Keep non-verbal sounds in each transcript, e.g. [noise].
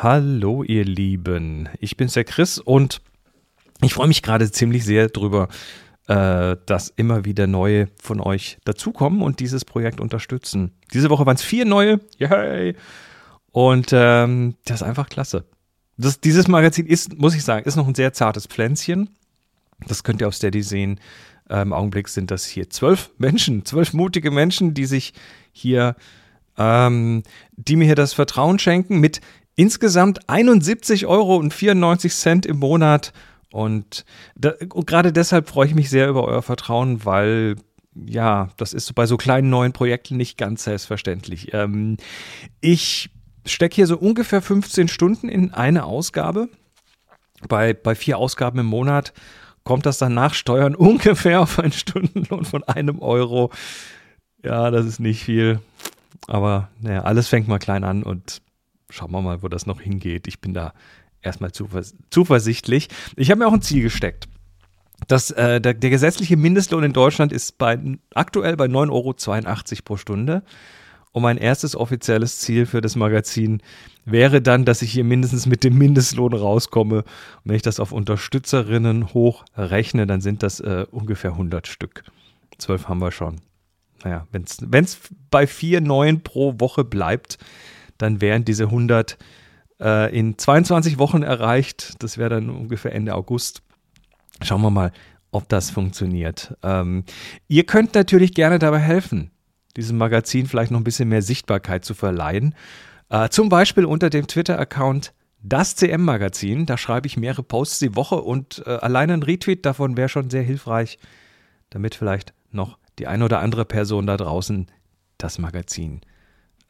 Hallo ihr Lieben, ich bin's der Chris und ich freue mich gerade ziemlich sehr drüber, äh, dass immer wieder neue von euch dazukommen und dieses Projekt unterstützen. Diese Woche waren es vier neue, yay! Und ähm, das ist einfach klasse. Das, dieses Magazin ist, muss ich sagen, ist noch ein sehr zartes Pflänzchen. Das könnt ihr auf Steady sehen. Äh, Im Augenblick sind das hier zwölf [laughs] Menschen, zwölf mutige Menschen, die sich hier, ähm, die mir hier das Vertrauen schenken mit insgesamt 71 Euro und 94 Cent im Monat. Und, da, und gerade deshalb freue ich mich sehr über euer Vertrauen, weil ja, das ist bei so kleinen neuen Projekten nicht ganz selbstverständlich. Ähm, ich stecke hier so ungefähr 15 Stunden in eine Ausgabe. Bei, bei vier Ausgaben im Monat kommt das dann nach Steuern [laughs] ungefähr auf einen Stundenlohn von einem Euro. Ja, das ist nicht viel. Aber naja, alles fängt mal klein an und schauen wir mal, wo das noch hingeht. Ich bin da erstmal zuvers zuversichtlich. Ich habe mir auch ein Ziel gesteckt. Das, äh, der, der, gesetzliche Mindestlohn in Deutschland ist bei, aktuell bei 9,82 Euro pro Stunde. Und mein erstes offizielles Ziel für das Magazin wäre dann, dass ich hier mindestens mit dem Mindestlohn rauskomme. Und wenn ich das auf Unterstützerinnen hochrechne, dann sind das äh, ungefähr 100 Stück. Zwölf haben wir schon. Naja, wenn es bei vier neuen pro Woche bleibt, dann wären diese 100 äh, in 22 Wochen erreicht. Das wäre dann ungefähr Ende August. Schauen wir mal, ob das funktioniert. Ähm, ihr könnt natürlich gerne dabei helfen, diesem Magazin vielleicht noch ein bisschen mehr Sichtbarkeit zu verleihen. Äh, zum Beispiel unter dem Twitter-Account das CM-Magazin. Da schreibe ich mehrere Posts die Woche und äh, alleine ein Retweet davon wäre schon sehr hilfreich, damit vielleicht noch die eine oder andere Person da draußen das Magazin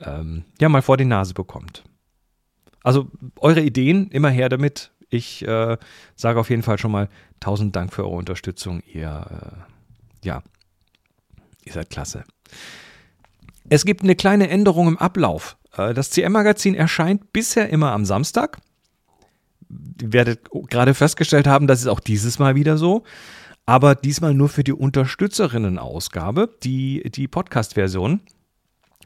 ähm, ja mal vor die Nase bekommt. Also eure Ideen immer her damit. Ich äh, sage auf jeden Fall schon mal tausend Dank für eure Unterstützung. Ihr, äh, ja, ihr seid klasse. Es gibt eine kleine Änderung im Ablauf. Äh, das CM-Magazin erscheint bisher immer am Samstag. Ihr werdet gerade festgestellt haben, das ist auch dieses Mal wieder so. Aber diesmal nur für die Unterstützerinnen-Ausgabe, die, die Podcast-Version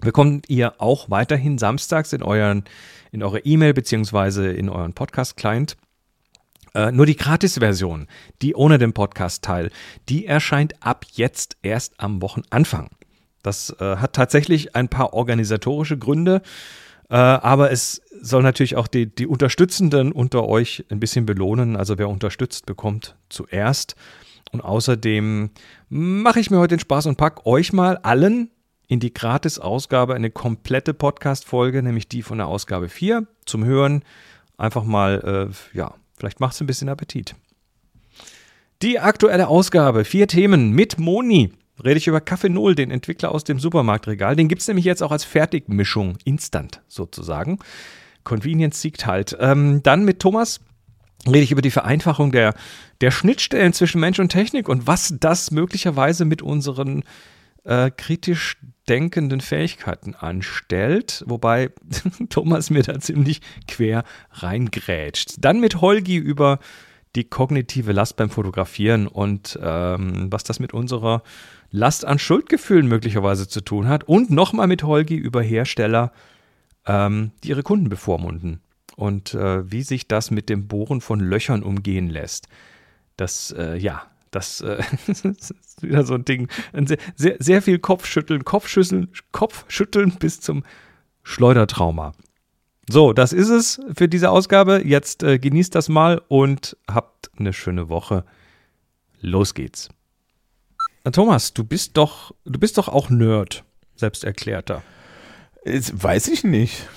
bekommt ihr auch weiterhin samstags in, euren, in eure E-Mail beziehungsweise in euren Podcast-Client. Äh, nur die Gratis-Version, die ohne den Podcast-Teil, die erscheint ab jetzt erst am Wochenanfang. Das äh, hat tatsächlich ein paar organisatorische Gründe, äh, aber es soll natürlich auch die, die Unterstützenden unter euch ein bisschen belohnen. Also wer unterstützt, bekommt zuerst. Und außerdem mache ich mir heute den Spaß und packe euch mal allen in die Gratis-Ausgabe eine komplette Podcast-Folge, nämlich die von der Ausgabe 4 zum Hören. Einfach mal, äh, ja, vielleicht macht es ein bisschen Appetit. Die aktuelle Ausgabe, vier Themen mit Moni. Rede ich über Kaffee Null, den Entwickler aus dem Supermarktregal. Den gibt es nämlich jetzt auch als Fertigmischung, instant sozusagen. Convenience siegt halt. Ähm, dann mit Thomas rede ich über die Vereinfachung der, der Schnittstellen zwischen Mensch und Technik und was das möglicherweise mit unseren äh, kritisch denkenden Fähigkeiten anstellt, wobei [laughs] Thomas mir da ziemlich quer reingrätscht. Dann mit Holgi über die kognitive Last beim Fotografieren und ähm, was das mit unserer Last an Schuldgefühlen möglicherweise zu tun hat. Und nochmal mit Holgi über Hersteller, ähm, die ihre Kunden bevormunden und äh, wie sich das mit dem Bohren von Löchern umgehen lässt. Das, äh, ja, das äh, [laughs] ist wieder so ein Ding. Ein sehr, sehr, sehr viel Kopfschütteln, Kopfschütteln, Kopfschütteln bis zum Schleudertrauma. So, das ist es für diese Ausgabe. Jetzt äh, genießt das mal und habt eine schöne Woche. Los geht's. Thomas, du bist doch, du bist doch auch Nerd, selbsterklärter. Jetzt weiß ich nicht.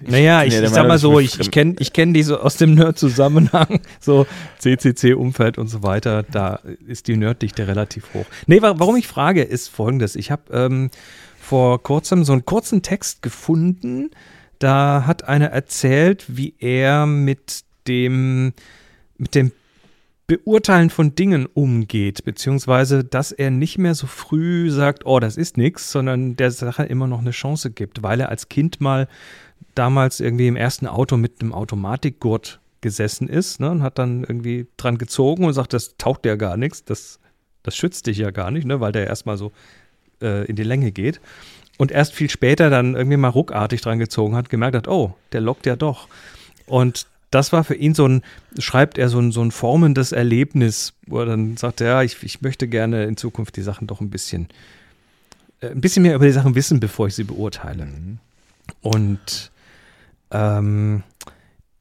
Naja, ich, ich sag mal so, ich, ich kenne ich kenn die so aus dem Nerd-Zusammenhang, [laughs] so CCC-Umfeld und so weiter, da ist die Nerddichte relativ hoch. Nee, warum ich frage, ist folgendes. Ich habe ähm, vor kurzem so einen kurzen Text gefunden, da hat einer erzählt, wie er mit dem, mit dem Beurteilen von Dingen umgeht, beziehungsweise dass er nicht mehr so früh sagt, oh, das ist nichts, sondern der Sache immer noch eine Chance gibt, weil er als Kind mal damals irgendwie im ersten Auto mit einem Automatikgurt gesessen ist ne, und hat dann irgendwie dran gezogen und sagt, das taucht ja gar nichts, das, das schützt dich ja gar nicht, ne, weil der erstmal so äh, in die Länge geht. Und erst viel später dann irgendwie mal ruckartig dran gezogen hat, gemerkt hat, oh, der lockt ja doch. Und das war für ihn so ein, schreibt er so ein, so ein formendes Erlebnis, wo er dann sagt, ja, ich, ich möchte gerne in Zukunft die Sachen doch ein bisschen, äh, ein bisschen mehr über die Sachen wissen, bevor ich sie beurteile. Mhm. Und ähm,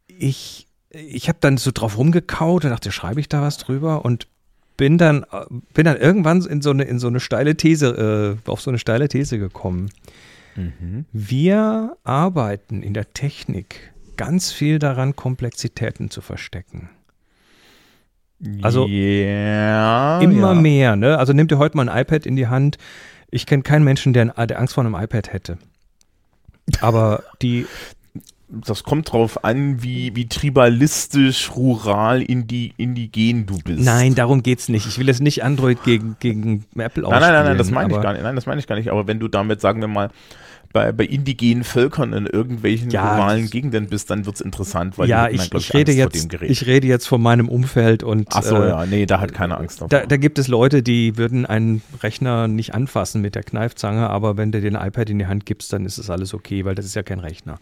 ich, ich habe dann so drauf rumgekaut und dachte, schreibe ich da was drüber und bin dann, bin dann irgendwann in so eine, in so eine steile These, äh, auf so eine steile These gekommen. Mhm. Wir arbeiten in der Technik ganz viel daran, Komplexitäten zu verstecken. Also yeah, immer ja. mehr. Ne? Also nimm dir heute mal ein iPad in die Hand. Ich kenne keinen Menschen, der, der Angst vor einem iPad hätte. Aber die. Das kommt drauf an, wie, wie tribalistisch, rural, indi, indigen du bist. Nein, darum geht es nicht. Ich will jetzt nicht Android gegen, gegen Apple ausspielen. Nein, nein, nein, nein das meine ich gar nicht. Nein, das meine ich gar nicht. Aber wenn du damit, sagen wir mal, bei, bei indigenen Völkern in irgendwelchen ja, normalen Gegenden bist, dann wird es interessant, weil ja, ich, ich, rede jetzt, ich rede jetzt von meinem Umfeld und Ach so, äh, ja, nee, da hat keiner Angst davor. Da, da, gibt es Leute, die würden einen Rechner nicht anfassen mit der Kneifzange, aber wenn du den iPad in die Hand gibst, dann ist es alles okay, weil das ist ja kein Rechner.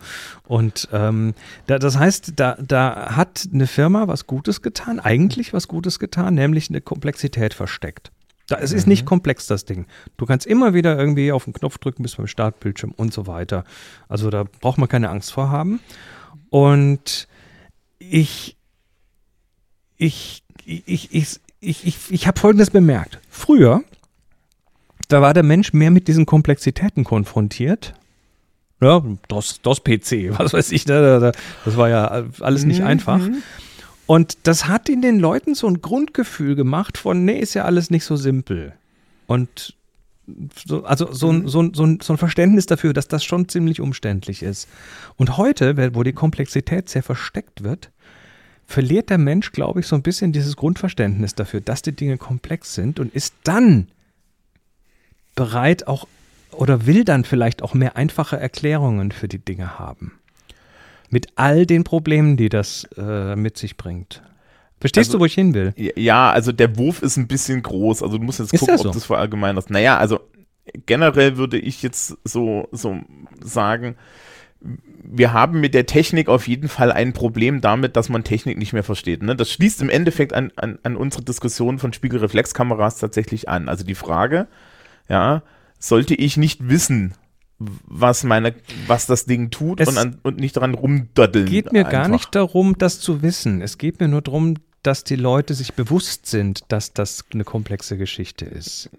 Und ähm, da, das heißt, da, da hat eine Firma was Gutes getan, eigentlich was Gutes getan, nämlich eine Komplexität versteckt. Da, es mhm. ist nicht mhm. komplex, das Ding. Du kannst immer wieder irgendwie auf den Knopf drücken bis beim Startbildschirm und so weiter. Also da braucht man keine Angst vor haben. Und ich, ich, ich, ich, ich, ich, ich, habe Folgendes bemerkt. Früher, da war der Mensch mehr mit diesen Komplexitäten konfrontiert. Ja, DOS, DOS PC, [laughs] was weiß ich, das war ja alles nicht mhm. einfach. Und das hat in den Leuten so ein Grundgefühl gemacht von, nee, ist ja alles nicht so simpel. Und so, also so ein, so, ein, so, ein, so ein Verständnis dafür, dass das schon ziemlich umständlich ist. Und heute, wo die Komplexität sehr versteckt wird, verliert der Mensch, glaube ich, so ein bisschen dieses Grundverständnis dafür, dass die Dinge komplex sind und ist dann bereit auch oder will dann vielleicht auch mehr einfache Erklärungen für die Dinge haben. Mit all den Problemen, die das äh, mit sich bringt. Verstehst also, du, wo ich hin will? Ja, also der Wurf ist ein bisschen groß. Also du musst jetzt ist gucken, so? ob das verallgemeinert ist. Naja, also generell würde ich jetzt so, so sagen, wir haben mit der Technik auf jeden Fall ein Problem damit, dass man Technik nicht mehr versteht. Ne? Das schließt im Endeffekt an, an, an unsere Diskussion von Spiegelreflexkameras tatsächlich an. Also die Frage, ja, sollte ich nicht wissen, was meine, was das Ding tut und, an, und, nicht daran rumdöddeln. Es geht mir einfach. gar nicht darum, das zu wissen. Es geht mir nur darum, dass die Leute sich bewusst sind, dass das eine komplexe Geschichte ist.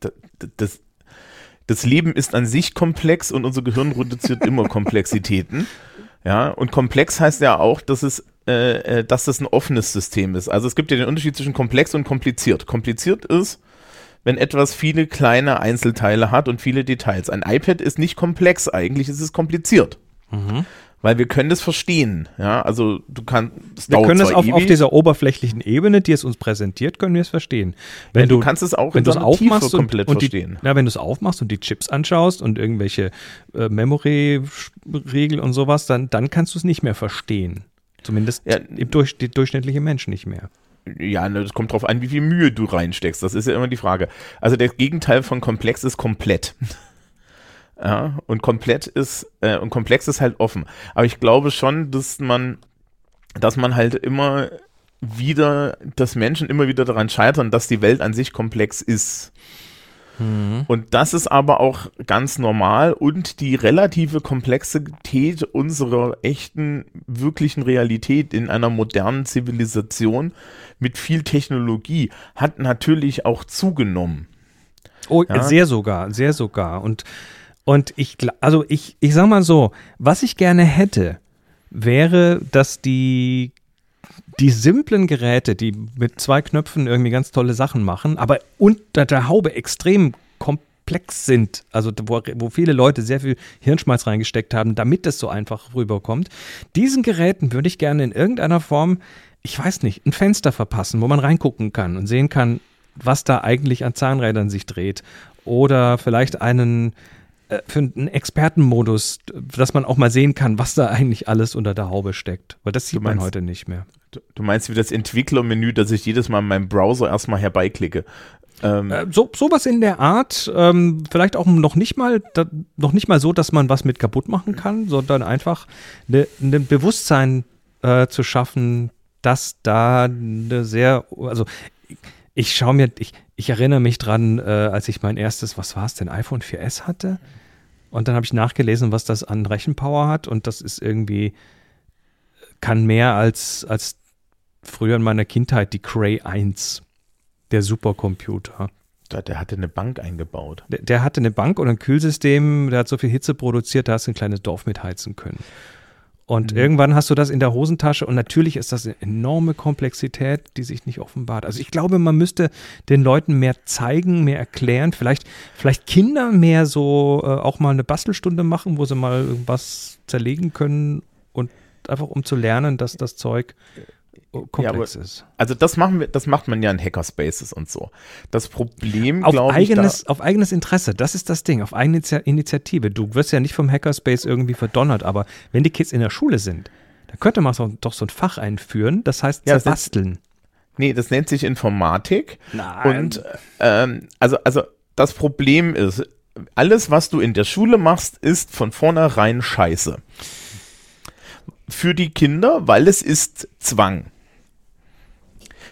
Das, das, das Leben ist an sich komplex und unser Gehirn reduziert immer Komplexitäten. Ja, und komplex heißt ja auch, dass es äh, äh, dass das ein offenes System ist. Also es gibt ja den Unterschied zwischen komplex und kompliziert. Kompliziert ist, wenn etwas viele kleine Einzelteile hat und viele Details. Ein iPad ist nicht komplex, eigentlich ist es kompliziert. Mhm. Weil wir können das verstehen. Ja, also du kannst. Wir können es auf, auf, dieser oberflächlichen Ebene, die es uns präsentiert, können wir es verstehen. Wenn ja, du, du, kannst es auch wenn du es aufmachst komplett und, verstehen. Die, ja, wenn du es aufmachst und die Chips anschaust und irgendwelche äh, Memory-Regel und sowas, dann, dann kannst du es nicht mehr verstehen. Zumindest ja, durch, die durchschnittliche Mensch nicht mehr. Ja, ne, das kommt drauf an, wie viel Mühe du reinsteckst. Das ist ja immer die Frage. Also der Gegenteil von komplex ist komplett. [laughs] ja, und komplett ist, äh, und komplex ist halt offen. Aber ich glaube schon, dass man, dass man halt immer wieder, dass Menschen immer wieder daran scheitern, dass die Welt an sich komplex ist. Mhm. Und das ist aber auch ganz normal und die relative Komplexität unserer echten, wirklichen Realität in einer modernen Zivilisation mit viel Technologie hat natürlich auch zugenommen. Oh, ja? sehr sogar, sehr sogar. Und, und ich, also ich, ich sag mal so, was ich gerne hätte, wäre, dass die die simplen Geräte, die mit zwei Knöpfen irgendwie ganz tolle Sachen machen, aber unter der Haube extrem komplex sind, also wo, wo viele Leute sehr viel Hirnschmalz reingesteckt haben, damit es so einfach rüberkommt, diesen Geräten würde ich gerne in irgendeiner Form, ich weiß nicht, ein Fenster verpassen, wo man reingucken kann und sehen kann, was da eigentlich an Zahnrädern sich dreht. Oder vielleicht einen, äh, für einen Expertenmodus, dass man auch mal sehen kann, was da eigentlich alles unter der Haube steckt. Weil das sieht meinst, man heute nicht mehr. Du, meinst wie das Entwicklermenü, dass ich jedes Mal in meinem Browser erstmal herbeiklicke. Ähm, Äh, so sowas in der Art, ähm, vielleicht auch noch nicht mal da, noch nicht mal so, dass man was mit kaputt machen kann, sondern einfach ein ne Bewusstsein äh, zu schaffen, dass da eine sehr, also ich schaue mir, ich, ich erinnere mich dran, äh, als ich mein erstes, was war es denn, iPhone 4S hatte. Und dann habe ich nachgelesen, was das an Rechenpower hat. Und das ist irgendwie, kann mehr als, als früher in meiner Kindheit die Cray 1, der Supercomputer. der, hatte eine Bank eingebaut. Der, der hatte eine Bank und ein Kühlsystem, der hat so viel Hitze produziert, da hast du ein kleines Dorf mitheizen können. Und Mhm. irgendwann hast du das in der Hosentasche und natürlich ist das eine enorme Komplexität, die sich nicht offenbart. Also ich glaube, man müsste den Leuten mehr zeigen, mehr erklären, vielleicht, vielleicht Kinder mehr so äh, auch mal eine Bastelstunde machen, wo sie mal irgendwas zerlegen können und einfach um zu lernen, dass das Zeug äh, komplex ist. Also das machen wir, das macht man ja in Hackerspaces und so. Das Problem, glaube ich, da, eigenes, auf eigenes Interesse, das ist das Ding, auf eigene Initi- Initiative. Du wirst ja nicht vom Hackerspace irgendwie verdonnert, aber wenn die Kids in der Schule sind, dann könnte man so, doch so ein Fach einführen, das heißt Ja, das zerbasteln. nee, das nennt sich Informatik. Nein. Und ähm, also, also das Problem ist, alles, was du in der Schule machst, ist von vornherein scheiße. Für die Kinder, weil es ist Zwang.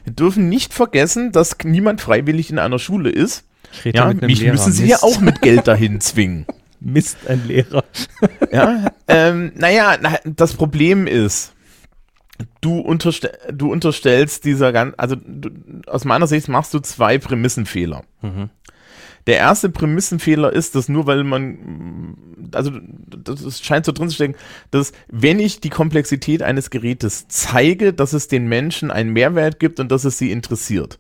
Wir dürfen nicht vergessen, dass niemand freiwillig in einer Schule ist. ich Ja, mich Lehrer. müssen sie Mist, ja auch mit Geld dahin zwingen. [laughs] Mist, ein Lehrer. [laughs] Ja, ähm, naja, na, das Problem ist, du, unterste du unterstellst dieser ganzen, also du, aus meiner Sicht machst du zwei Prämissenfehler. Mhm. Der erste Prämissenfehler ist, dass nur weil man, also das scheint so drin zu stecken, dass wenn ich die Komplexität eines Gerätes zeige, dass es den Menschen einen Mehrwert gibt und dass es sie interessiert,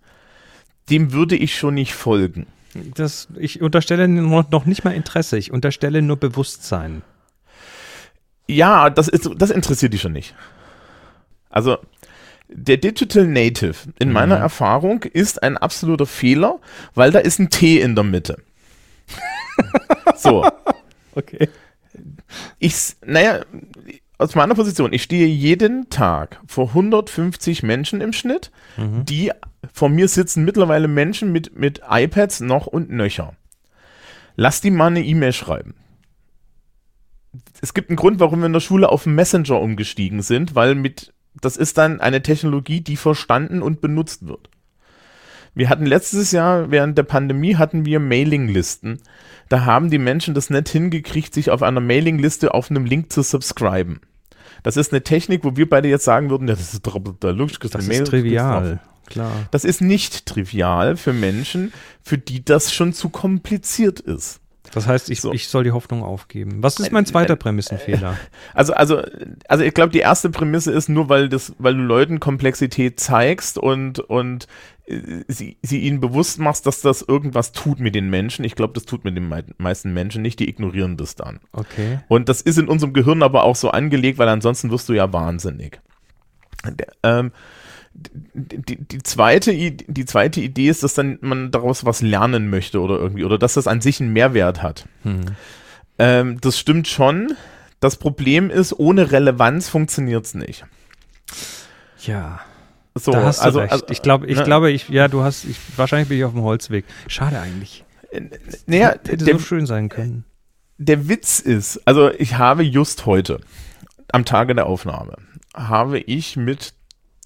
dem würde ich schon nicht folgen. Das, ich unterstelle noch, noch nicht mal Interesse, ich unterstelle nur Bewusstsein. Ja, das, ist, das interessiert die schon nicht. Also, der Digital Native, in meiner Mhm. Erfahrung, ist ein absoluter Fehler, weil da ist ein T in der Mitte. [laughs] so, Okay. ich, naja, aus meiner Position, ich stehe jeden Tag vor 150 Menschen im Schnitt, Mhm. die vor mir sitzen mittlerweile Menschen mit, mit iPads noch und nöcher. Lass die mal eine E-Mail schreiben. Es gibt einen Grund, warum wir in der Schule auf Messenger umgestiegen sind, weil mit, das ist dann eine Technologie, die verstanden und benutzt wird. Wir hatten letztes Jahr, während der Pandemie, hatten wir Mailinglisten. Da haben die Menschen das nicht hingekriegt, sich auf einer Mailingliste auf einem Link zu subscriben. Das ist eine Technik, wo wir beide jetzt sagen würden, ja, das ist da logisch, Das eine ist Mail, trivial, klar. Das ist nicht trivial für Menschen, für die das schon zu kompliziert ist. Das heißt, ich, So. ich soll die Hoffnung aufgeben. Was ist mein zweiter Prämissenfehler? [laughs] Also, also, also ich glaube, die erste Prämisse ist nur, weil das, weil du Leuten Komplexität zeigst und, und äh, sie, sie ihnen bewusst machst, dass das irgendwas tut mit den Menschen. Ich glaube, das tut mit den mei- meisten Menschen nicht, die ignorieren das dann. Okay. Und das ist in unserem Gehirn aber auch so angelegt, weil ansonsten wirst du ja wahnsinnig. Der, ähm, die, die, zweite, die zweite Idee ist, dass dann man daraus was lernen möchte oder irgendwie, oder dass das an sich einen Mehrwert hat. Hm. Ähm, das stimmt schon. Das Problem ist, ohne Relevanz funktioniert es nicht. Ja, So, da hast du also, recht. also, ich glaube, ich ne? glaube, ich, ja, du hast, ich, wahrscheinlich bin ich auf dem Holzweg. Schade eigentlich. naja, Hätte der, so schön sein können. der Witz ist, also ich habe just heute, am Tage der Aufnahme, habe ich mit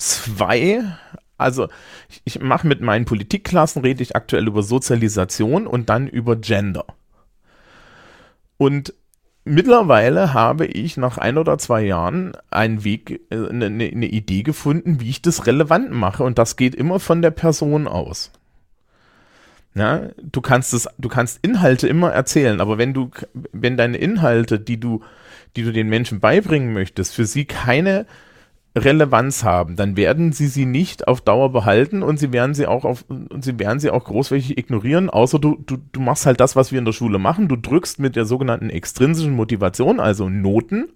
zwei, also ich, ich mache mit meinen Politikklassen, rede ich aktuell über Sozialisation und dann über Gender. Und mittlerweile habe ich nach ein oder zwei Jahren einen Weg, äh, eine, eine eine Idee gefunden, wie ich das relevant mache. Und das geht immer von der Person aus. Ja, du kannst es, du kannst Inhalte immer erzählen, aber wenn du, wenn deine Inhalte, die du, die du den Menschen beibringen möchtest, für sie keine Relevanz haben, dann werden sie sie nicht auf Dauer behalten und sie werden sie auch auf, und sie werden sie auch großflächig ignorieren, außer du, du, du machst halt das, was wir in der Schule machen. Du drückst mit der sogenannten extrinsischen Motivation, also Noten,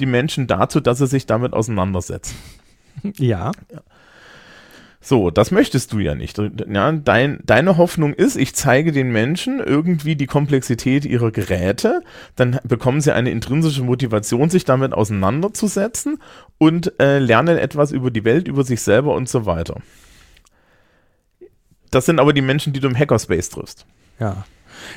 die Menschen dazu, dass sie sich damit auseinandersetzen. Ja, So, das möchtest du ja nicht. Ja, dein, deine Hoffnung ist, ich zeige den Menschen irgendwie die Komplexität ihrer Geräte, dann bekommen sie eine intrinsische Motivation, sich damit auseinanderzusetzen und äh, lernen etwas über die Welt, über sich selber und so weiter. das sind aber die Menschen, die du im Hackerspace triffst. Ja.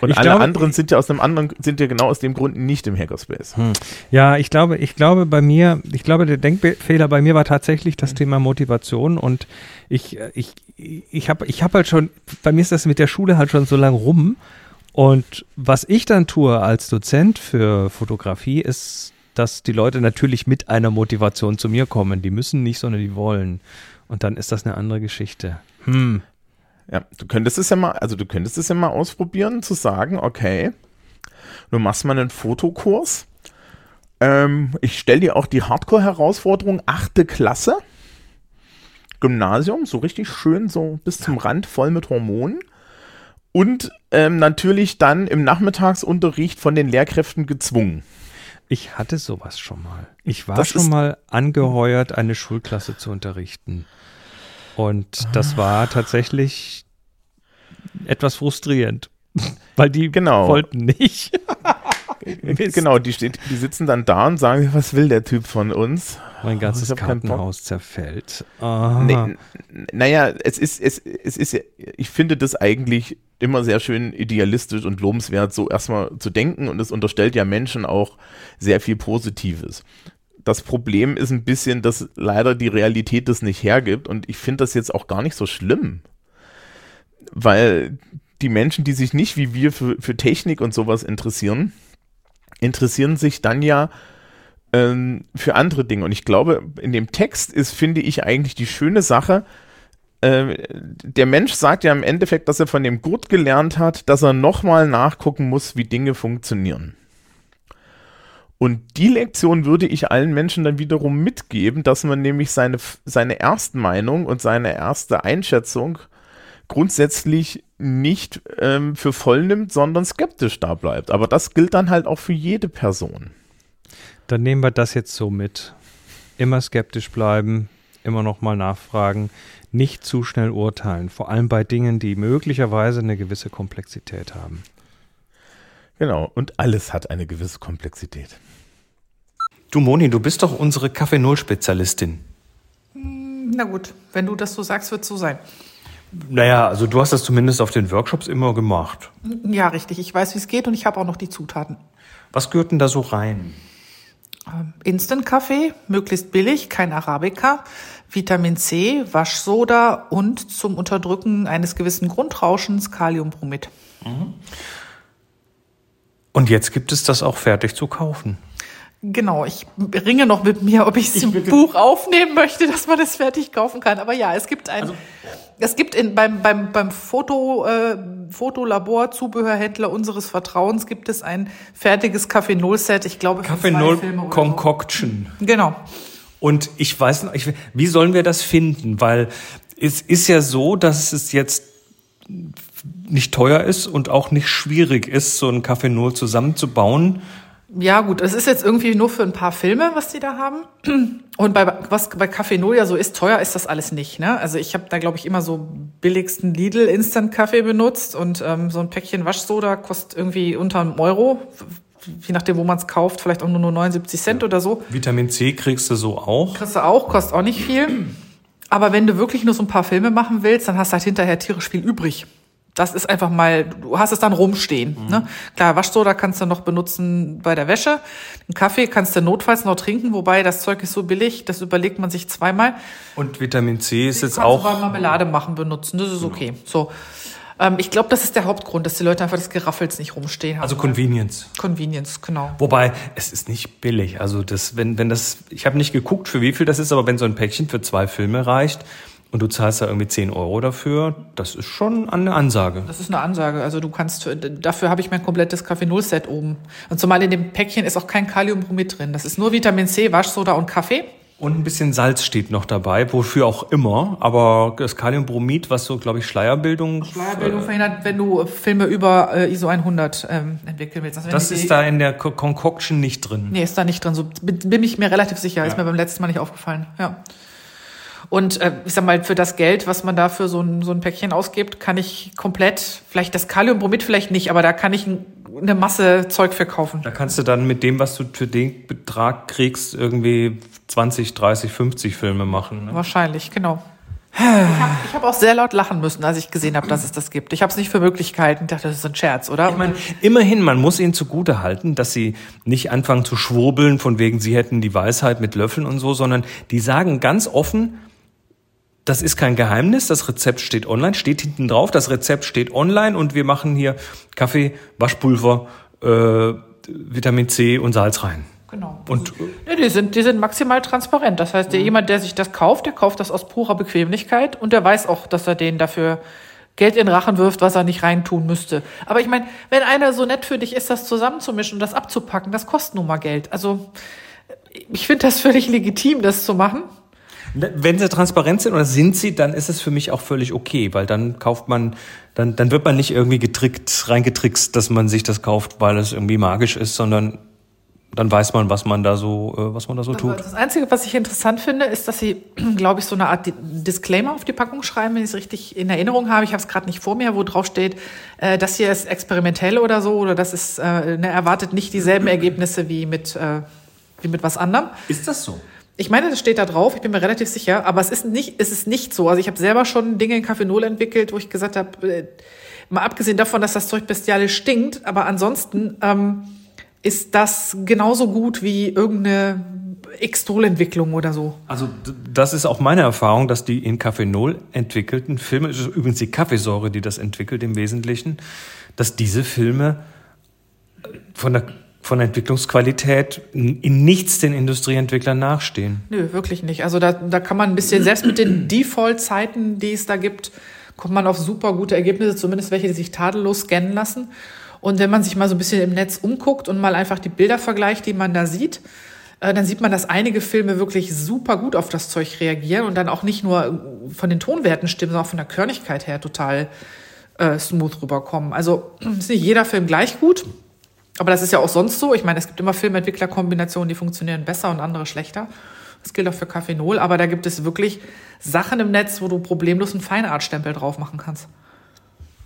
Und Ich alle glaube- anderen sind ja aus einem anderen, sind ja genau aus dem Grund nicht im Hackerspace. Hm. Ja, ich glaube, ich glaube bei mir, ich glaube, der Denkfehler bei mir war tatsächlich das Thema Motivation und ich, ich, ich habe ich hab halt schon, bei mir ist das mit der Schule halt schon so lang rum und was ich dann tue als Dozent für Fotografie ist, dass die Leute natürlich mit einer Motivation zu mir kommen. Die müssen nicht, sondern die wollen. Und dann ist das eine andere Geschichte. Hm. Ja, du könntest es ja mal, also du könntest es ja mal ausprobieren, zu sagen, okay, du machst mal einen Fotokurs. Ähm, ich stelle dir auch die Hardcore-Herausforderung, achte Klasse, Gymnasium, so richtig schön, so bis zum Rand, voll mit Hormonen. Und ähm, natürlich dann im Nachmittagsunterricht von den Lehrkräften gezwungen. Ich hatte sowas schon mal. Ich war Das schon mal angeheuert, eine Schulklasse zu unterrichten. Und das Ah. war tatsächlich etwas frustrierend, [laughs] weil die Genau. wollten nicht. [laughs] Genau, die, steht, die sitzen dann da und sagen, was will der Typ von uns? Mein ganzes Bock. Kartenhaus zerfällt. Nee, naja, es ist, es, es ist, ich finde das eigentlich immer sehr schön idealistisch und lobenswert, so erstmal zu denken und es unterstellt ja Menschen auch sehr viel Positives. Das Problem ist ein bisschen, dass leider die Realität das nicht hergibt und ich finde das jetzt auch gar nicht so schlimm, weil die Menschen, die sich nicht wie wir für, für Technik und sowas interessieren, interessieren sich dann ja ähm, für andere Dinge. Und ich glaube, in dem Text ist, finde ich, eigentlich die schöne Sache, äh, der Mensch sagt ja im Endeffekt, dass er von dem Gurt gelernt hat, dass er nochmal nachgucken muss, wie Dinge funktionieren. Und die Lektion würde ich allen Menschen dann wiederum mitgeben, dass man nämlich seine, seine Erstmeinung und seine erste Einschätzung grundsätzlich nicht ähm, für voll nimmt, sondern skeptisch da bleibt. Aber das gilt dann halt auch für jede Person. Dann nehmen wir das jetzt so mit. Immer skeptisch bleiben, immer noch mal nachfragen, nicht zu schnell urteilen, vor allem bei Dingen, die möglicherweise eine gewisse Komplexität haben. Genau, und alles hat eine gewisse Komplexität. Du Moni, du bist doch unsere Kaffee Null Spezialistin. Na gut, wenn du das so sagst, wird es so sein. Naja, also du hast das zumindest auf den Workshops immer gemacht. Ja, richtig. Ich weiß, wie es geht und ich habe auch noch die Zutaten. Was gehört denn da so rein? Instant-Kaffee, möglichst billig, kein Arabica, Vitamin C, Waschsoda und zum Unterdrücken eines gewissen Grundrauschens Kaliumbromid. Und jetzt gibt es das auch fertig zu kaufen. Genau, ich ringe noch mit mir, ob ich es im Buch aufnehmen möchte, dass man das fertig kaufen kann. Aber ja, es gibt ein, es gibt in, beim, beim, beim Foto, äh, Fotolabor, Zubehörhändler unseres Vertrauens gibt es ein fertiges Kaffee Null Set. Ich glaube, zwei Null Concoction. So. Genau. Und ich weiß noch, ich, wie sollen wir das finden? Weil es ist ja so, dass es jetzt nicht teuer ist und auch nicht schwierig ist, so ein Kaffee Null zusammenzubauen. Ja, gut, es ist jetzt irgendwie nur für ein paar Filme, was die da haben. Und bei was bei Kaffee Null ja so ist, teuer ist das alles nicht. Ne? Also ich habe da, glaube ich, immer so billigsten Lidl Instant Kaffee benutzt und ähm, so ein Päckchen Waschsoda kostet irgendwie unter einem Euro. Je nachdem, wo man es kauft, vielleicht auch nur, nur 79 Cent oder so. Vitamin C kriegst du so auch. Kriegst du auch, kostet auch nicht viel. Aber wenn du wirklich nur so ein paar Filme machen willst, dann hast du halt hinterher tierisch viel übrig. Das ist einfach mal, du hast es dann rumstehen. Ne? Klar, Waschsoda kannst du noch benutzen bei der Wäsche. Einen Kaffee kannst du notfalls noch trinken, wobei das Zeug ist so billig, das überlegt man sich zweimal. Und Vitamin C ist jetzt Kannst du auch. Marmelade machen, benutzen, das ist okay. So. Ähm, ich glaube, das ist der Hauptgrund, dass die Leute einfach das Geraffels nicht rumstehen haben. Also Convenience. Convenience, genau. Wobei, es ist nicht billig. Also das, wenn, wenn das, ich habe nicht geguckt, für wie viel das ist, aber wenn so ein Päckchen für zwei Filme reicht und du zahlst da irgendwie 10 Euro dafür, das ist schon eine Ansage. Das ist eine Ansage. Also du kannst, dafür habe ich mein komplettes Kaffee Null Set oben. Und zumal in dem Päckchen ist auch kein Kaliumbromid drin. Das ist nur Vitamin C, Waschsoda und Kaffee. Und ein bisschen Salz steht noch dabei, wofür auch immer. Aber das Kaliumbromid, was so, glaube ich, Schleierbildung. Steuerbildung verhindert, wenn du Filme über äh, ISO 100 ähm, entwickeln willst. Also Das ist da in der Co- Concoction nicht drin. Nee, ist da nicht drin. So bin, ich mir relativ sicher. Ist mir beim letzten Mal nicht aufgefallen. Ja. Und äh, ich sag mal, für das Geld, was man da für so ein, so ein Päckchen ausgibt, kann ich komplett, vielleicht das Kaliumbromid vielleicht nicht, aber da kann ich ein, eine Masse Zeug verkaufen. Da kannst du dann mit dem, was du für den Betrag kriegst, irgendwie 20, 30, 50 Filme machen. Ne? Wahrscheinlich, genau. [sighs] Ich habe hab auch sehr laut lachen müssen, als ich gesehen habe, dass es das gibt. Ich habe es nicht für möglich gehalten. Ich dachte, das ist ein Scherz, oder? Ich meine, immerhin, man muss ihnen zugute halten, dass sie nicht anfangen zu schwurbeln, von wegen, sie hätten die Weisheit mit Löffeln und so, sondern die sagen ganz offen, das ist kein Geheimnis, das Rezept steht online, steht hinten drauf, das Rezept steht online und wir machen hier Kaffee, Waschpulver, äh, Vitamin C und Salz rein. Genau. Und Nee, die sind, die sind maximal transparent. Das heißt, der, jemand, der sich das kauft, der kauft das aus purer Bequemlichkeit und der weiß auch, dass er den dafür Geld in Rachen wirft, was er nicht reintun müsste. Aber ich meine, wenn einer so nett für dich ist, das zusammenzumischen und das abzupacken, das kostet nun mal Geld. Also ich finde das völlig legitim, das zu machen. Wenn sie transparent sind oder sind sie, dann ist es für mich auch völlig okay, weil dann kauft man, dann, dann wird man nicht irgendwie getrickt, reingetrickst, dass man sich das kauft, weil es irgendwie magisch ist, sondern dann weiß man, was man da so, äh, was man da so tut. Das Einzige, was ich interessant finde, ist, dass sie, [clears throat] glaube ich, so eine Art Disclaimer auf die Packung schreiben, wenn ich es richtig in Erinnerung habe. Ich habe es gerade nicht vor mir, wo drauf steht, äh, das hier ist experimentell oder so, oder das ist, äh, ne, erwartet nicht dieselben Ergebnisse wie mit, äh, wie mit was anderem. Ist das so? Ich meine, das steht da drauf, ich bin mir relativ sicher, aber es ist nicht, es ist nicht so. Also ich habe selber schon Dinge in Kaffeenol entwickelt, wo ich gesagt habe, äh, mal abgesehen davon, dass das Zeug bestialisch stinkt, aber ansonsten ähm, ist das genauso gut wie irgendeine Extrol-Entwicklung oder so. Also das ist auch meine Erfahrung, dass die in Kaffeenol entwickelten Filme, übrigens die Kaffeesäure, die das entwickelt im Wesentlichen, dass diese Filme von der, von Entwicklungsqualität in nichts den Industrieentwicklern nachstehen. Nö, wirklich nicht. Also da, da kann man ein bisschen, selbst mit den [clears throat] Default-Zeiten, die es da gibt, kommt man auf super gute Ergebnisse, zumindest welche, die sich tadellos scannen lassen. Und wenn man sich mal so ein bisschen im Netz umguckt und mal einfach die Bilder vergleicht, die man da sieht, äh, dann sieht man, dass einige Filme wirklich super gut auf das Zeug reagieren und dann auch nicht nur von den Tonwerten stimmen, sondern auch von der Körnigkeit her total äh, smooth rüberkommen. Also [clears throat] ist nicht jeder Film gleich gut, aber das ist ja auch sonst so. Ich meine, es gibt immer Filmentwicklerkombinationen, die funktionieren besser und andere schlechter. Das gilt auch für Kaffeenol, aber da gibt es wirklich Sachen im Netz, wo du problemlos einen Feinartstempel drauf machen kannst.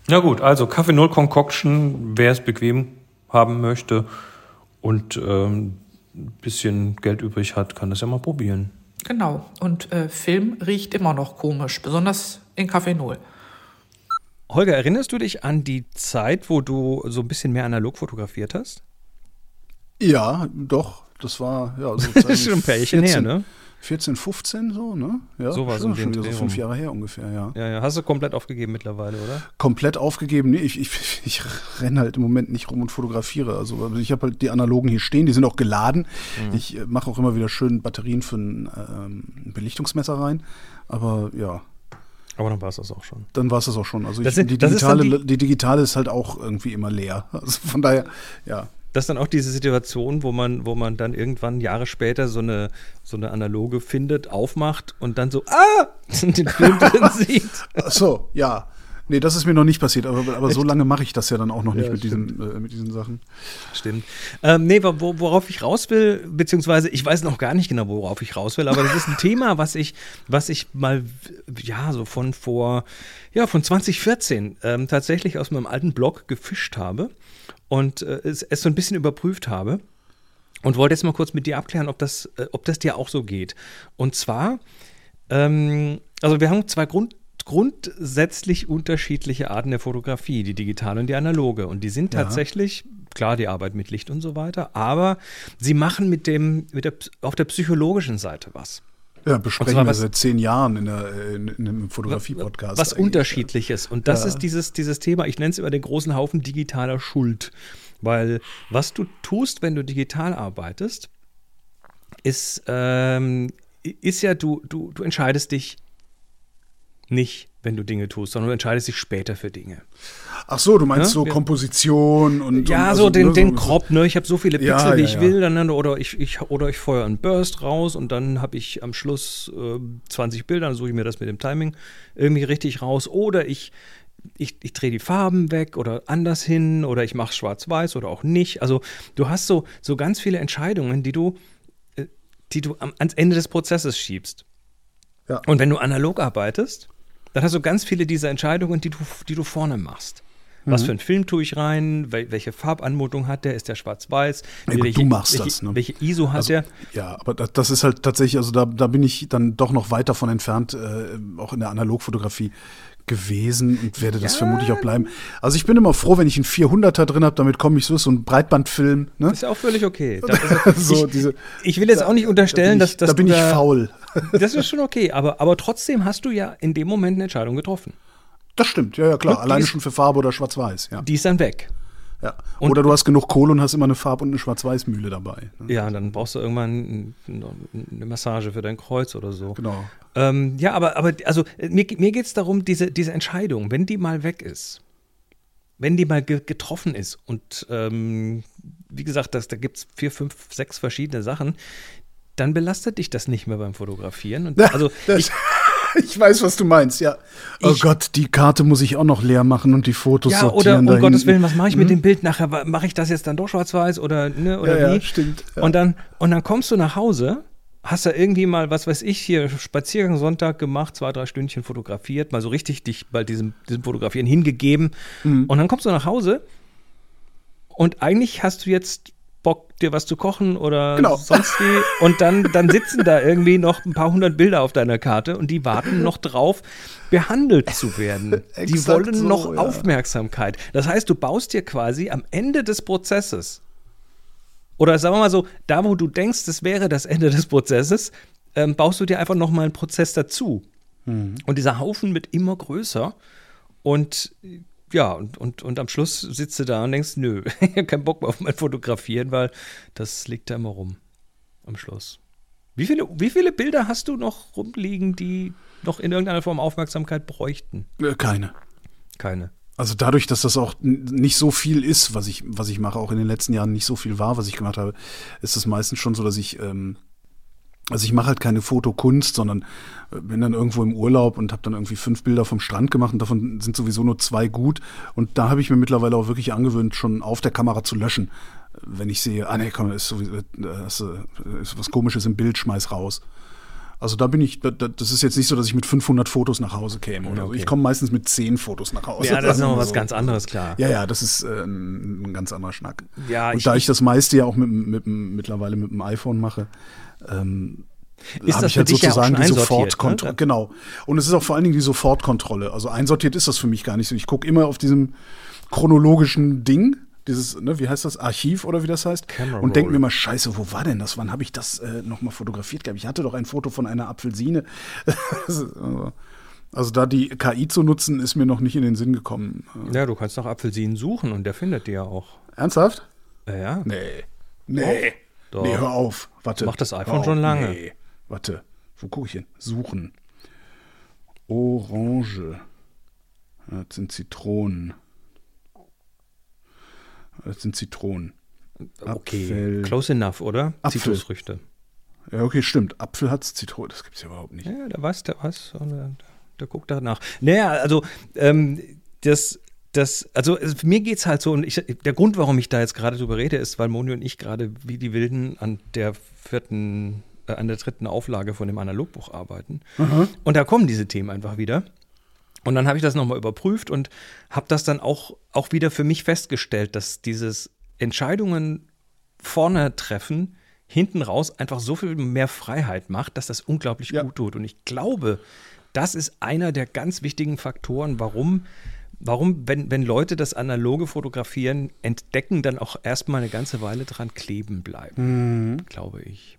Ja gut, also Kaffee Null Concoction, wer es bequem haben möchte und ähm, ein bisschen Geld übrig hat, kann das ja mal probieren. Genau. Und äh, Film riecht immer noch komisch, besonders in Kaffeenol. Holger, erinnerst du dich an die Zeit, wo du so ein bisschen mehr analog fotografiert hast? Ja, doch. Das war ja so [laughs] Das ist schon ein Pärchen her, ne? 14, 15 so, ne? Ja, So war so schon, schon so fünf. Jahre her ungefähr, ja. Ja, ja. Hast du komplett aufgegeben mittlerweile, oder? Komplett aufgegeben. Nee, ich, ich, [laughs] ich renne halt im Moment nicht rum und fotografiere. Also ich habe halt die analogen hier stehen, die sind auch geladen. Mhm. Ich äh, mache auch immer wieder schön Batterien für ein ähm, Belichtungsmesser rein. Aber ja, Aber dann war es das auch schon. dann war es das auch schon. Also ich, sind- die, digitale, die- die, digitale ist halt auch irgendwie immer leer. [laughs] Also von daher, ja. Das ist dann auch diese Situation, wo man, wo man dann irgendwann Jahre später so eine, so eine analoge findet, aufmacht und dann so, ah, [laughs] den Film [laughs] drin sieht. Ach so, ja. Nee, das ist mir noch nicht passiert, aber, aber so lange mache ich das ja dann auch noch nicht Ja, mit, diesen, äh, mit diesen Sachen. Stimmt. Ähm, nee, wo, worauf ich raus will, beziehungsweise ich weiß noch gar nicht genau, worauf ich raus will, aber das ist ein Thema, [laughs] was ich, was ich mal, ja, so von vor, ja, von 2014 ähm, tatsächlich aus meinem alten Blog gefischt habe und äh, es, es so ein bisschen überprüft habe und wollte jetzt mal kurz mit dir abklären, ob das, äh, ob das dir auch so geht. Und zwar, ähm, also wir haben zwei Grund, grundsätzlich unterschiedliche Arten der Fotografie, die digitale und die analoge. Und die sind Ja. tatsächlich, klar, die Arbeit mit Licht und so weiter, aber sie machen mit dem, mit der, auf der psychologischen Seite was. Ja, besprechen wir was- seit zehn Jahren in, der, in, in einem Fotografie-Podcast. Was eigentlich. unterschiedliches. Und das Ja. ist dieses, dieses Thema, ich nenne es immer den großen Haufen digitaler Schuld. Weil was du tust, wenn du digital arbeitest, ist, ähm, ist ja, du, du, du entscheidest dich nicht, wenn du Dinge tust, sondern du entscheidest dich später für Dinge. Ach so, du meinst Ja, so Komposition und. Ja, und so den, ne, den Crop, ne? Ich habe so viele Pixel, Ja, wie ja, ich ja. will, dann, oder ich, ich, oder ich feuer einen Burst raus und dann habe ich am Schluss äh, 20 Bilder, dann suche ich mir das mit dem Timing irgendwie richtig raus. Oder ich, ich, ich drehe die Farben weg oder anders hin oder ich mache schwarz-weiß oder auch nicht. Also du hast so, so ganz viele Entscheidungen, die du, äh, die du am, ans Ende des Prozesses schiebst. Ja. Und wenn du analog arbeitest, dann hast du ganz viele dieser Entscheidungen, die du, die du vorne machst. Was für ein Film tue ich rein? Wel welche Farbanmutung hat der? Ist der schwarz-weiß? Ja, welche, du machst welche, das, ne? Welche ISO hat Also, der? ja, aber das, das ist halt tatsächlich, also da, da bin ich dann doch noch weit davon entfernt, äh, auch in der Analogfotografie gewesen und werde das vermutlich auch bleiben. Also ich bin immer froh, wenn ich einen 400er drin habe, damit komme ich so, so ein Breitbandfilm. Ne? Ist ja auch völlig okay. [laughs] Da, also, so, ich, diese, ich will jetzt auch nicht unterstellen, da bin ich, dass, dass da bin ich faul. [laughs] Das ist schon okay, aber, aber trotzdem hast du ja in dem Moment eine Entscheidung getroffen. Das stimmt, ja, ja, klar. Alleine schon für Farbe oder Schwarz-Weiß, ja. Die ist dann weg. Ja. Oder du hast genug Kohle und hast immer eine Farb- und eine Schwarz-Weiß-Mühle dabei. Ne? Ja, dann brauchst du irgendwann eine Massage für dein Kreuz oder so. Genau. Ähm, ja, aber, aber also mir, mir geht es darum, diese, diese Entscheidung, wenn die mal weg ist, wenn die mal ge getroffen ist und ähm, wie gesagt, das, da gibt es vier, fünf, sechs verschiedene Sachen, dann belastet dich das nicht mehr beim Fotografieren. Und also Das, ich, [laughs] ich weiß, was du meinst, ja. Oh Ich- Gott, die Karte muss ich auch noch leer machen und die Fotos ja, sortieren. oder um Gottes. Willen, was mache ich mit dem Bild nachher? Mache ich das jetzt dann doch schwarz-weiß oder, ne, oder Ja, ja, wie? stimmt, ja. Und, dann, und dann kommst du nach Hause, hast da irgendwie mal, was weiß ich, hier Spaziergang Sonntag gemacht, zwei, drei Stündchen fotografiert, mal so richtig dich bei diesem, diesem Fotografieren hingegeben. Mhm. Und dann kommst du nach Hause und eigentlich hast du jetzt Bock, dir was zu kochen oder Genau. sonst wie. Und dann, dann sitzen da irgendwie noch ein paar hundert Bilder auf deiner Karte und die warten noch drauf, behandelt zu werden. [laughs] die wollen so, noch ja. Aufmerksamkeit. Das heißt, du baust dir quasi am Ende des Prozesses oder sagen wir mal so, da wo du denkst, es wäre das Ende des Prozesses, ähm, baust du dir einfach noch mal einen Prozess dazu. Und dieser Haufen wird immer größer und ja, und, und, und am Schluss sitzt du da und denkst, nö, [laughs] ich habe keinen Bock mehr auf mein Fotografieren, weil das liegt da immer rum am Schluss. Wie viele, wie viele Bilder hast du noch rumliegen, die noch in irgendeiner Form Aufmerksamkeit bräuchten? Äh, Keine. Keine. Also dadurch, dass das auch nicht so viel ist, was ich, was ich mache, auch in den letzten Jahren nicht so viel war, was ich gemacht habe, ist es meistens schon so, dass ich, ähm, also ich mache halt keine Fotokunst, sondern äh, bin dann irgendwo im Urlaub und habe dann irgendwie fünf Bilder vom Strand gemacht und davon sind sowieso nur zwei gut. Und da habe ich mir mittlerweile auch wirklich angewöhnt, schon auf der Kamera zu löschen. Wenn ich sehe, ah nee, komm, ist, sowieso, äh, ist, was komisches im Bild, schmeiß raus. Also da bin ich, da, da, das ist jetzt nicht so, dass ich mit 500 Fotos nach Hause käme oder so. Okay. Ich komme meistens mit 10 Fotos nach Hause. Ja, das ist Sagen noch wir was so. ganz anderes, klar. Ja, ja, das ist äh, ein, ganz anderer Schnack. Ja, und ich- da ich das meiste ja auch mit, mit, mittlerweile mit dem iPhone mache, ähm, Ist habe das ich halt für dich ja auch sozusagen schon die Sofortkontrolle. ne? Genau. Und es ist auch vor allen Dingen die Sofortkontrolle. Also einsortiert ist das für mich gar nicht so. Ich gucke immer auf diesem chronologischen Ding, dieses, ne, wie heißt das, Archiv oder wie das heißt, Camera und denke mir mal, scheiße, wo war denn das? Wann habe ich das äh, nochmal fotografiert gehabt? Ich hatte doch ein Foto von einer Apfelsine. [laughs] Also, also da die KI zu nutzen, ist mir noch nicht in den Sinn gekommen. Ja, du kannst nach Apfelsinen suchen und der findet die ja auch. Ernsthaft? Ja, ja. Nee. Nee. Doch. Nee, hör auf. Warte. Macht das iPhone auf. schon lange. Nee. Warte. Wo gucke ich hin? Suchen. Orange. Das sind Zitronen. Das sind Zitronen. Okay, Apfel. close enough, oder? Apfel. Zitrusfrüchte. Ja, okay, stimmt. Apfel hat Zitronen. Das gibt's ja überhaupt nicht. Ja, der weiß, der weiß, und der, der guckt danach. Naja, also ähm, das, das, also es- mir geht's halt so, und ich, der Grund, warum ich da jetzt gerade drüber rede, ist, weil Moni und ich gerade wie die Wilden an der vierten, äh, an der dritten Auflage von dem Analogbuch arbeiten. Und da kommen diese Themen einfach wieder. Und dann habe ich das nochmal überprüft und habe das dann auch, auch wieder für mich festgestellt, dass dieses Entscheidungen vorne treffen, hinten raus einfach so viel mehr Freiheit macht, dass das unglaublich Ja. gut tut. Und ich glaube, das ist einer der ganz wichtigen Faktoren, warum, warum wenn, wenn Leute das analoge Fotografieren entdecken, dann auch erstmal eine ganze Weile dran kleben bleiben, glaube ich.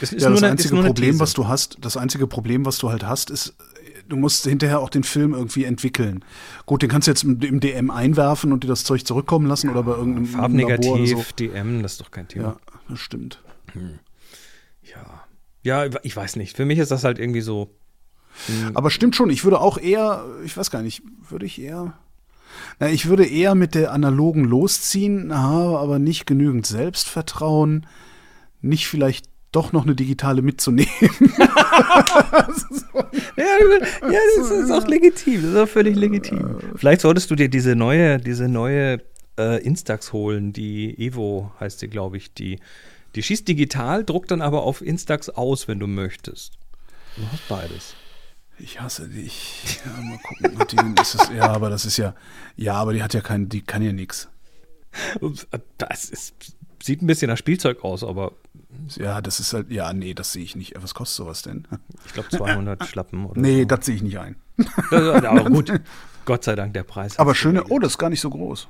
Das ist Mhm. ja, das eine- einzige Problem, These. was du hast, das einzige Problem, was du halt hast, ist, du musst hinterher auch den Film irgendwie entwickeln. Gut, den kannst du jetzt im, im DM einwerfen und dir das Zeug zurückkommen lassen oder bei irgendeinem Labor Farbnegativ, so. DM, das ist doch kein Thema. Ja, das stimmt. Ja. Ja, ich weiß nicht. Für mich ist das halt irgendwie so. Aber stimmt schon, ich würde auch eher, ich weiß gar nicht, würde ich eher. Na, ich würde eher mit der analogen losziehen, habe aber nicht genügend Selbstvertrauen, nicht vielleicht doch noch eine digitale mitzunehmen. [laughs] Ja, ja das ist auch legitim. Das ist auch völlig legitim. Vielleicht solltest du dir diese neue, diese neue äh, Instax holen, die Evo heißt sie, glaube ich. Die, die schießt digital, druckt dann aber auf Instax aus, wenn du möchtest. Du hast beides. Ich hasse dich. Ja, mal gucken. Es, ja, aber das ist ja. Ja, aber die hat ja kein, die kann ja nichts. Das ist, sieht ein bisschen nach Spielzeug aus, aber Ja, das ist halt. Ja, nee, das sehe ich nicht. Was kostet sowas denn? ich glaube 200 [laughs] Schlappen oder Nee, so. das sehe ich nicht ein. Das, aber gut, [laughs] Gott sei Dank der Preis. Aber schöne. Oh, das ist gar nicht so groß.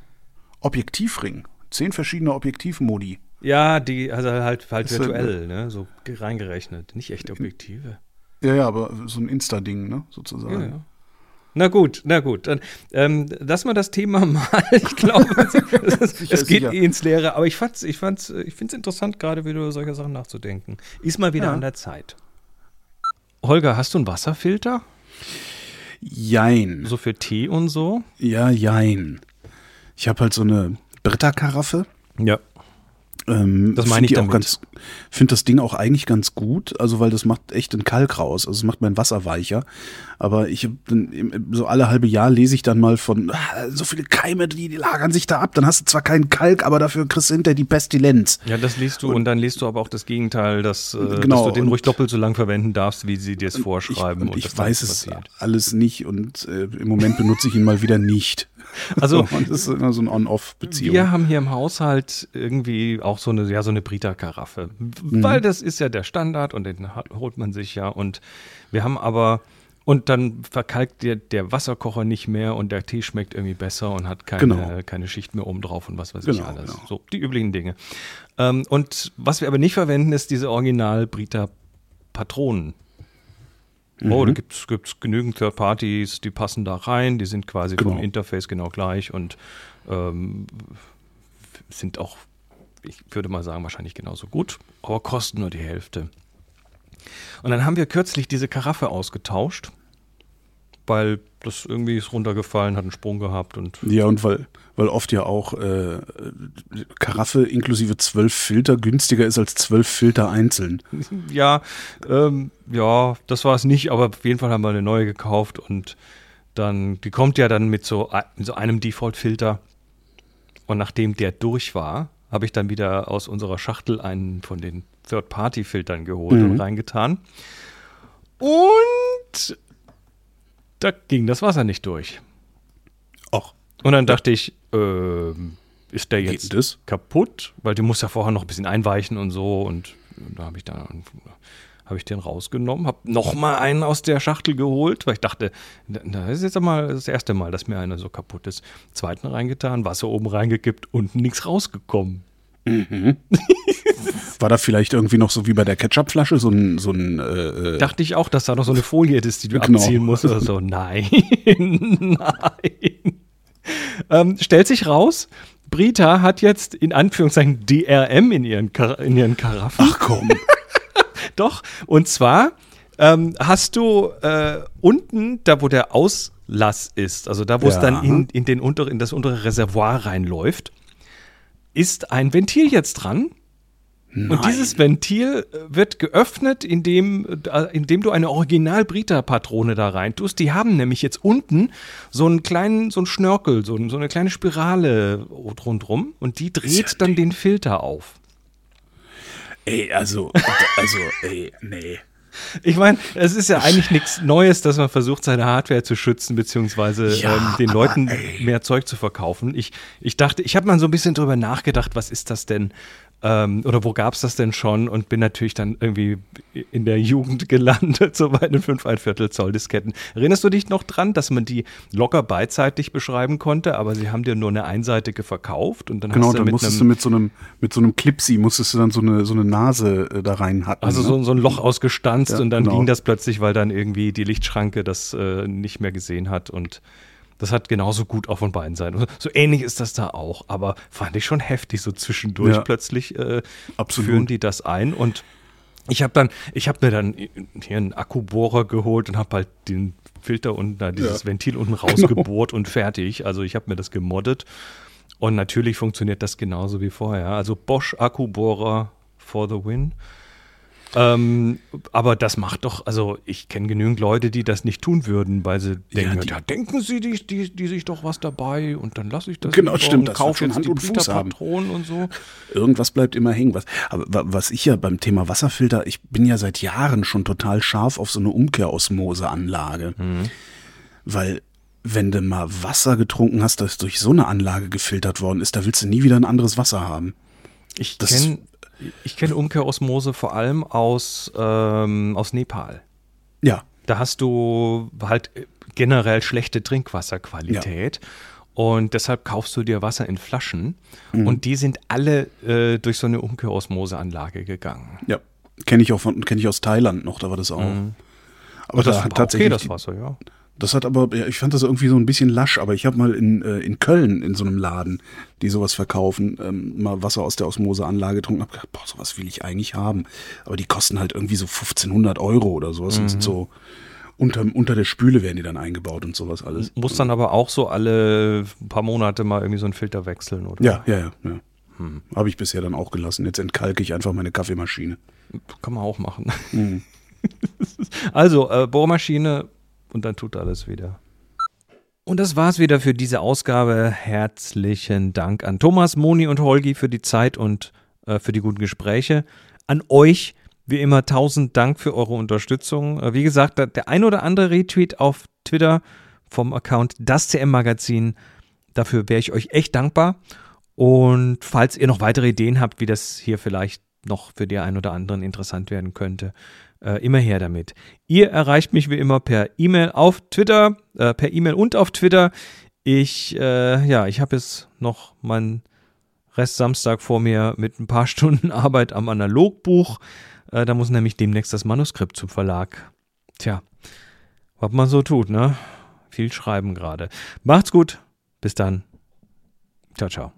Objektivring. Zehn verschiedene Objektivmodi. Ja, die, also halt, halt Ist halt- virtuell, ne? so ge- reingerechnet. Nicht echte Objektive. Ja, ja, aber so ein Insta-Ding, ne? Sozusagen. Ja, ja. Na gut, na gut. Dann ähm, lass mal das Thema [laughs] mal. Ich glaube, es, geht eh ins Leere. Aber ich fand's, ich fand's, ich finde es interessant, gerade wieder über solche Sachen nachzudenken. Ist mal wieder Ja. an der Zeit. Holger, hast du einen Wasserfilter? Jein. So für Tee und so? Ja, jein. Ich habe halt so eine Britta-Karaffe. Ja. Ähm, Das meine ich auch ganz, finde das Ding auch eigentlich ganz gut, also weil das macht echt den Kalk raus, also es macht mein Wasser weicher. Aber ich so alle halbe Jahr lese ich dann mal von ah, so viele Keime, die, die lagern sich da ab. Dann hast du zwar keinen Kalk, aber dafür kriegst du hinterher die Pestilenz. Ja, das liest du und, dann liest du aber auch das Gegenteil, dass, äh, dass Genau, du den und- ruhig doppelt so lang verwenden darfst, wie sie dir es Ich, vorschreiben. und ich dass weiß es alles nicht und äh, im Moment benutze ich ihn mal wieder nicht. Also [laughs] das ist immer so eine On-Off-Beziehung. Wir haben hier im Haushalt irgendwie auch so eine, ja, so eine Brita-Karaffe. Mhm. Weil das ist ja der Standard und den holt man sich ja. Und wir haben aber, und dann verkalkt der, der Wasserkocher nicht mehr und der Tee schmeckt irgendwie besser und hat keine, Genau. keine Schicht mehr oben drauf und was weiß ich Genau, alles. genau. So, die üblichen Dinge. Ähm, und was wir aber nicht verwenden, ist diese Original-Brita-Patronen. Oh, da Mhm. gibt es genügend Third Parties, die passen da rein, die sind quasi vom Genau. Interface genau gleich und ähm, sind auch, ich würde mal sagen, wahrscheinlich genauso gut, aber kosten nur die Hälfte. Und dann haben wir kürzlich diese Karaffe ausgetauscht, weil das irgendwie ist runtergefallen, hat einen Sprung gehabt und Ja, und weil, weil oft ja auch äh, Karaffe inklusive zwölf Filter günstiger ist als zwölf Filter einzeln. [laughs] ja, ähm, ja, das war es nicht, aber auf jeden Fall haben wir eine neue gekauft und dann, die kommt ja dann mit so, mit so einem Default-Filter. Und nachdem der durch war, habe ich dann wieder aus unserer Schachtel einen von den Third-Party-Filtern geholt Mhm. und reingetan. Und da ging das Wasser nicht durch. Och, Und dann dachte ich, ähm, ist der jetzt das? kaputt? Weil du musst ja vorher noch ein bisschen einweichen und so. Und da habe ich dann habe ich den rausgenommen, habe noch mal einen aus der Schachtel geholt, weil ich dachte, da- das ist jetzt mal das erste Mal, dass mir einer so kaputt ist. Zweiten reingetan, Wasser oben reingekippt und nichts rausgekommen. [laughs] war da vielleicht irgendwie noch so wie bei der Ketchupflasche so ein, so ein äh, äh, Dachte ich auch, dass da noch so eine Folie ist, die du Genau. abziehen musst oder so. Nein, [laughs] nein. Ähm, stellt sich raus, Brita hat jetzt in Anführungszeichen DRM in ihren, Kar in ihren Karaffen. Ach komm. [laughs] Doch, und zwar ähm, hast du äh, unten, da wo der Auslass ist, also da wo es Ja. dann in, in, den unter, in das untere Reservoir reinläuft, ist ein Ventil jetzt dran. Und dieses Ventil äh, wird geöffnet, indem, äh, indem du eine Original-Brita-Patrone da rein tust. Die haben nämlich jetzt unten so einen kleinen, so einen Schnörkel, so, ein- so eine kleine Spirale rundrum und die dreht ja dann den Filter auf. Ey, also, also, ey, nee. Ich meine, es ist ja eigentlich nichts Neues, dass man versucht, seine Hardware zu schützen, beziehungsweise Ja, ähm, den Leuten ey. mehr Zeug zu verkaufen. Ich, ich dachte, ich habe mal so ein bisschen drüber nachgedacht, was ist das denn? Ähm, oder wo gab es das denn schon? Und bin natürlich dann irgendwie in der Jugend [laughs] gelandet, so bei den 5 ein Viertel Zoll Disketten. Erinnerst du dich noch dran, dass man die locker beidseitig beschreiben konnte, aber sie haben dir nur eine einseitige verkauft und dann Genau, hast du dann mit musstest du mit so einem, mit so einem Clipsy, musstest du dann so eine, so eine Nase äh, da rein hatten. Also ne? so, so ein Loch ausgestanzt Ja, und dann genau. ging das plötzlich, weil dann irgendwie die Lichtschranke das äh, nicht mehr gesehen hat und das hat genauso gut auch von beiden Seiten. So- So ähnlich ist das da auch, aber fand ich schon heftig, so zwischendurch Ja. plötzlich äh, führen die das ein und ich habe dann, ich habe mir dann hier einen Akkubohrer geholt und habe halt den Filter und da dieses Ja. Ventil unten [laughs] rausgebohrt und fertig. Also ich habe mir das gemoddet und natürlich funktioniert das genauso wie vorher. Also Bosch Akkubohrer for the win. Ähm, aber das macht doch, also ich kenne genügend Leute, die das nicht tun würden, weil sie Ja, denken, die- ja, denken sie die, die, die sich doch was dabei und dann lasse ich das Genau, stimmt, und das kauf wird schon Hand die und Fuß haben. Und so. Irgendwas bleibt immer hängen. Was, aber wa- was ich ja beim Thema Wasserfilter, ich bin ja seit Jahren schon total scharf auf so eine Umkehrosmoseanlage. Weil, wenn du mal Wasser getrunken hast, das durch so eine Anlage gefiltert worden ist, da willst du nie wieder ein anderes Wasser haben. Ich kenne ich kenn Umkehrosmose vor allem aus, ähm, aus Nepal. Ja, Da hast du halt generell schlechte Trinkwasserqualität. Und deshalb kaufst du dir Wasser in Flaschen. Mhm. Und die sind alle äh, durch so eine Umkehrosmoseanlage gegangen. ja. Kenne ich auch von, kenne ich aus Thailand noch, da war das auch. Aber das da hat war tatsächlich okay, das Wasser, ja. Das hat aber, ich fand das irgendwie so ein bisschen lasch, aber ich habe mal in, äh, in Köln in so einem Laden, die sowas verkaufen, ähm, mal Wasser aus der Osmoseanlage getrunken, hab gedacht, boah, sowas will ich eigentlich haben. Aber die kosten halt irgendwie so 1500 Euro oder sowas und sind so unter, unter der Spüle werden die dann eingebaut und sowas alles. Muss dann aber auch so alle paar Monate mal irgendwie so einen Filter wechseln, oder? Ja, ja, ja. ja. Habe ich bisher dann auch gelassen. Jetzt entkalke ich einfach meine Kaffeemaschine. Kann man auch machen. Mhm. [laughs] Also, äh, Bohrmaschine und dann tut alles wieder. Und das war's wieder für diese Ausgabe. Herzlichen Dank an Thomas, Moni und Holgi für die Zeit und äh, für die guten Gespräche. An euch, wie immer, tausend Dank für eure Unterstützung. Äh, wie gesagt, der, ein oder andere Retweet auf Twitter vom Account Das CM Magazin. Dafür wäre ich euch echt dankbar. Und falls ihr noch weitere Ideen habt, wie das hier vielleicht noch für die ein oder anderen interessant werden könnte, äh, immer her damit. Ihr erreicht mich wie immer per E-Mail auf Twitter, äh, per E-Mail und auf Twitter. Ich, äh, ja, ich habe jetzt noch meinen Rest Samstag vor mir mit ein paar [laughs] Stunden Arbeit am Analogbuch. Äh, da muss nämlich demnächst das Manuskript zum Verlag. Tja, was man so tut, ne? Viel schreiben gerade. Macht's gut. Bis dann. Ciao, ciao.